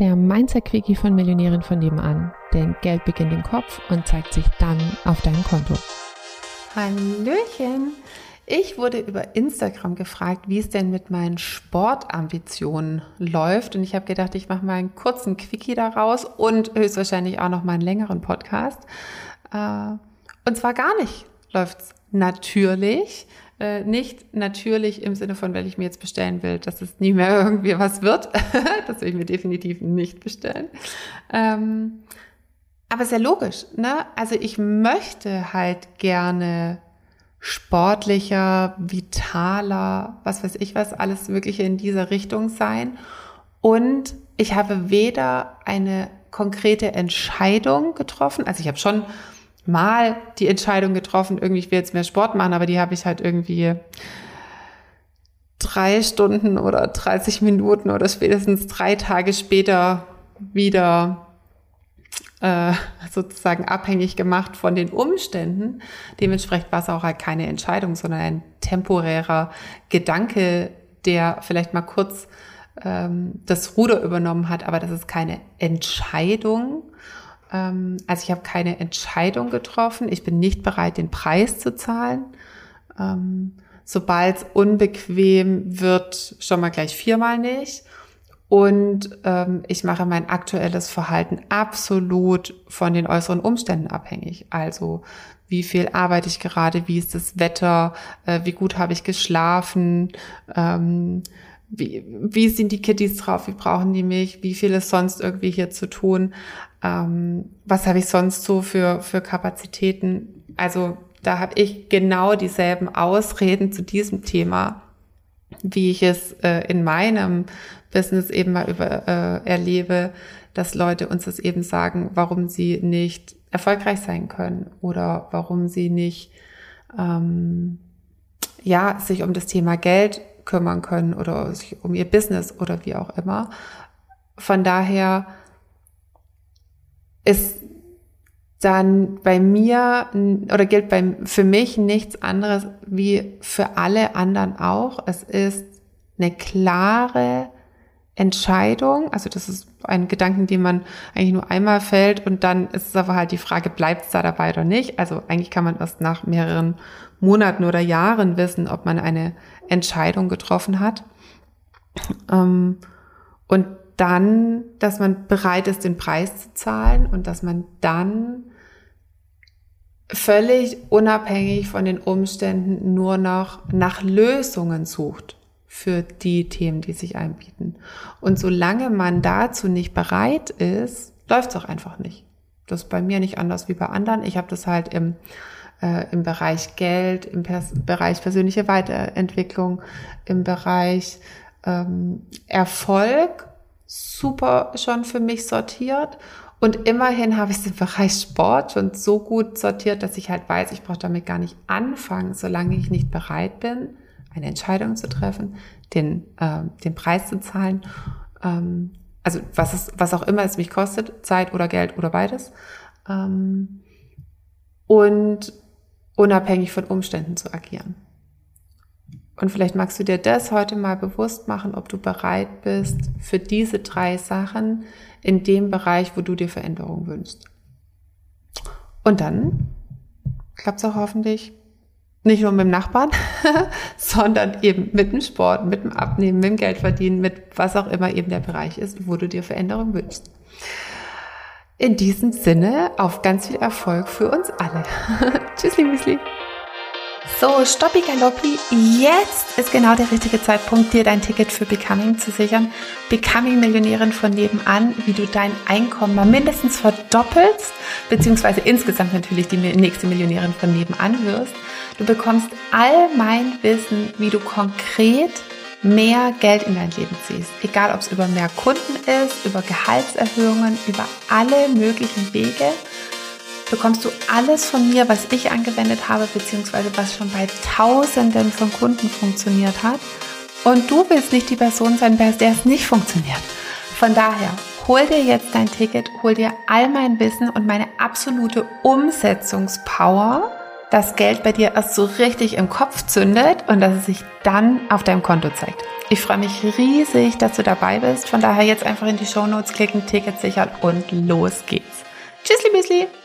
der Mindset-Quickie von Millionären von nebenan. Denn Geld beginnt im Kopf und zeigt sich dann auf deinem Konto. Hallöchen! Ich wurde über Instagram gefragt, wie es denn mit meinen Sportambitionen läuft. Und ich habe gedacht, ich mache mal einen kurzen Quickie daraus und höchstwahrscheinlich auch noch mal einen längeren Podcast. Äh, und zwar gar nicht läuft es natürlich. Äh, nicht natürlich im Sinne von, wenn ich mir jetzt bestellen will, dass es nie mehr irgendwie was wird. das will ich mir definitiv nicht bestellen. Ähm, aber sehr logisch, ne? Also ich möchte halt gerne sportlicher, vitaler, was weiß ich was, alles Mögliche in dieser Richtung sein. Und ich habe weder eine konkrete Entscheidung getroffen, also ich habe schon mal die Entscheidung getroffen, irgendwie, ich will jetzt mehr Sport machen, aber die habe ich halt irgendwie drei Stunden oder 30 Minuten oder spätestens drei Tage später wieder äh, sozusagen abhängig gemacht von den Umständen. Dementsprechend war es auch halt keine Entscheidung, sondern ein temporärer Gedanke, der vielleicht mal kurz ähm, das Ruder übernommen hat, aber das ist keine Entscheidung. Ähm, also ich habe keine Entscheidung getroffen. Ich bin nicht bereit, den Preis zu zahlen. Ähm, Sobald es unbequem wird, schon mal gleich viermal nicht. Und ähm, ich mache mein aktuelles Verhalten absolut von den äußeren Umständen abhängig. Also wie viel arbeite ich gerade, wie ist das Wetter, äh, wie gut habe ich geschlafen, ähm, wie, wie sind die Kitties drauf, wie brauchen die mich, wie viel ist sonst irgendwie hier zu tun, ähm, was habe ich sonst so für, für Kapazitäten. Also da habe ich genau dieselben Ausreden zu diesem Thema, wie ich es äh, in meinem Business eben mal über, äh, erlebe, dass Leute uns das eben sagen, warum sie nicht erfolgreich sein können oder warum sie nicht ähm, ja sich um das Thema Geld kümmern können oder sich um ihr Business oder wie auch immer. Von daher ist dann bei mir oder gilt bei, für mich nichts anderes wie für alle anderen auch. Es ist eine klare Entscheidung. Also das ist ein Gedanken, den man eigentlich nur einmal fällt und dann ist es aber halt die Frage, bleibt es da dabei oder nicht? Also eigentlich kann man erst nach mehreren Monaten oder Jahren wissen, ob man eine Entscheidung getroffen hat. Ähm, und dann, dass man bereit ist, den Preis zu zahlen und dass man dann völlig unabhängig von den Umständen nur noch nach Lösungen sucht für die Themen, die sich einbieten. Und solange man dazu nicht bereit ist, läuft es auch einfach nicht. Das ist bei mir nicht anders wie bei anderen. Ich habe das halt im, äh, im Bereich Geld, im Pers Bereich persönliche Weiterentwicklung, im Bereich ähm, Erfolg super schon für mich sortiert und immerhin habe ich es im Bereich Sport schon so gut sortiert, dass ich halt weiß, ich brauche damit gar nicht anfangen, solange ich nicht bereit bin, eine Entscheidung zu treffen, den, äh, den Preis zu zahlen. Ähm, also was, es, was auch immer es mich kostet, Zeit oder Geld oder beides. Ähm, und unabhängig von Umständen zu agieren. Und vielleicht magst du dir das heute mal bewusst machen, ob du bereit bist für diese drei Sachen in dem Bereich, wo du dir Veränderung wünschst. Und dann klappt es auch hoffentlich nicht nur mit dem Nachbarn, sondern eben mit dem Sport, mit dem Abnehmen, mit dem Geldverdienen, mit was auch immer eben der Bereich ist, wo du dir Veränderung wünschst. In diesem Sinne auf ganz viel Erfolg für uns alle. Tschüssli, Müsli. So, Stoppi Galoppi, jetzt ist genau der richtige Zeitpunkt, dir dein Ticket für Becoming zu sichern. Becoming Millionärin von nebenan, wie du dein Einkommen mal mindestens verdoppelst, beziehungsweise insgesamt natürlich die nächste Millionärin von nebenan wirst. Du bekommst all mein Wissen, wie du konkret mehr Geld in dein Leben ziehst. Egal, ob es über mehr Kunden ist, über Gehaltserhöhungen, über alle möglichen Wege bekommst du alles von mir, was ich angewendet habe, beziehungsweise was schon bei Tausenden von Kunden funktioniert hat. Und du willst nicht die Person sein, bei der es nicht funktioniert. Von daher, hol dir jetzt dein Ticket, hol dir all mein Wissen und meine absolute Umsetzungspower das Geld bei dir erst so richtig im Kopf zündet und dass es sich dann auf deinem Konto zeigt. Ich freue mich riesig, dass du dabei bist. Von daher jetzt einfach in die Show Notes klicken, Ticket sichern und los geht's. Tschüssli, Müsli!